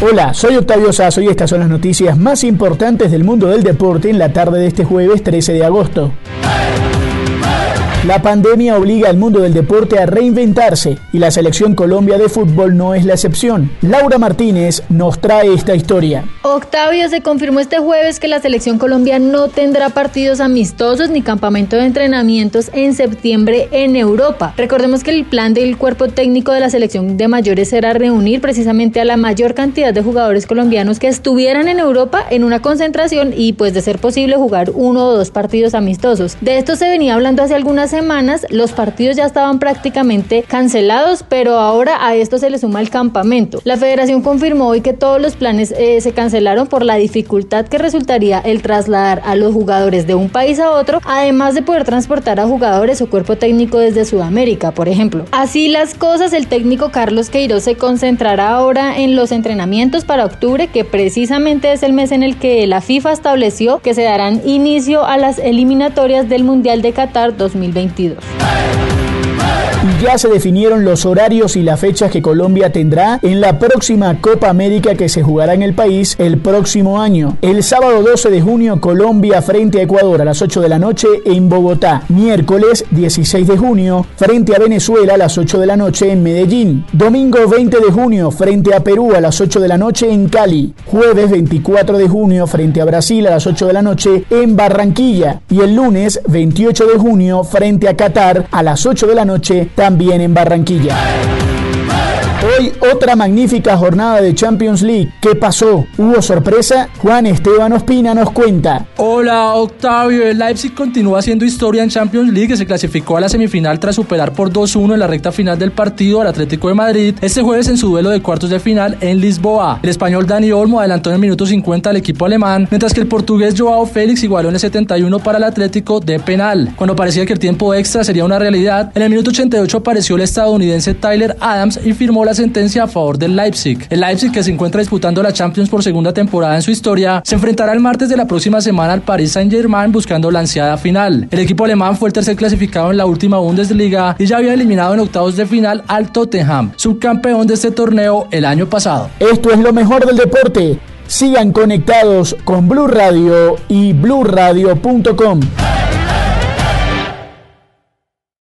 Hola, soy Octavio Sazo y estas son las noticias más importantes del mundo del deporte en la tarde de este jueves 13 de agosto. La pandemia obliga al mundo del deporte a reinventarse y la selección Colombia de fútbol no es la excepción. Laura Martínez nos trae esta historia. Octavio, se confirmó este jueves que la selección Colombia no tendrá partidos amistosos ni campamento de entrenamientos en septiembre en Europa. Recordemos que el plan del cuerpo técnico de la selección de mayores era reunir precisamente a la mayor cantidad de jugadores colombianos que estuvieran en Europa en una concentración y pues de ser posible jugar uno o dos partidos amistosos. De esto se venía hablando hace algunas semanas los partidos ya estaban prácticamente cancelados, pero ahora a esto se le suma el campamento. La federación confirmó hoy que todos los planes eh, se cancelaron por la dificultad que resultaría el trasladar a los jugadores de un país a otro, además de poder transportar a jugadores o cuerpo técnico desde Sudamérica, por ejemplo. Así las cosas, el técnico Carlos Queiroz se concentrará ahora en los entrenamientos para octubre, que precisamente es el mes en el que la FIFA estableció que se darán inicio a las eliminatorias del Mundial de Qatar 2020. Y ya se definieron los horarios y las fechas que Colombia tendrá en la próxima Copa América que se jugará en el país el próximo año. El sábado 12 de junio Colombia frente a Ecuador a las 8 de la noche en Bogotá. Miércoles 16 de junio frente a Venezuela a las 8 de la noche en Medellín. Domingo 20 de junio frente a Perú a las 8 de la noche en Cali. Jueves 24 de junio frente a Brasil a las 8 de la noche en Barranquilla. Y el lunes 28 de junio frente a Qatar a las 8 de la noche también en Barranquilla. Hoy otra magnífica jornada de Champions League. ¿Qué pasó? ¿Hubo sorpresa? Juan Esteban Ospina nos cuenta. Hola Octavio, el Leipzig continúa haciendo historia en Champions League que se clasificó a la semifinal tras superar por 2-1 en la recta final del partido al Atlético de Madrid este jueves en su duelo de cuartos de final en Lisboa. El español Dani Olmo adelantó en el minuto 50 al equipo alemán, mientras que el portugués Joao Félix igualó en el 71 para el Atlético de penal. Cuando parecía que el tiempo extra sería una realidad, en el minuto 88 apareció el estadounidense Tyler Adams y firmó la sentencia a favor del Leipzig. El Leipzig, que se encuentra disputando la Champions por segunda temporada en su historia, se enfrentará el martes de la próxima semana al Paris Saint-Germain buscando la ansiada final. El equipo alemán fue el tercer clasificado en la última Bundesliga y ya había eliminado en octavos de final al Tottenham, subcampeón de este torneo el año pasado. Esto es lo mejor del deporte. Sigan conectados con Blue Radio y bluradio.com.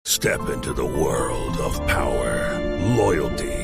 Step into the world of power, loyalty,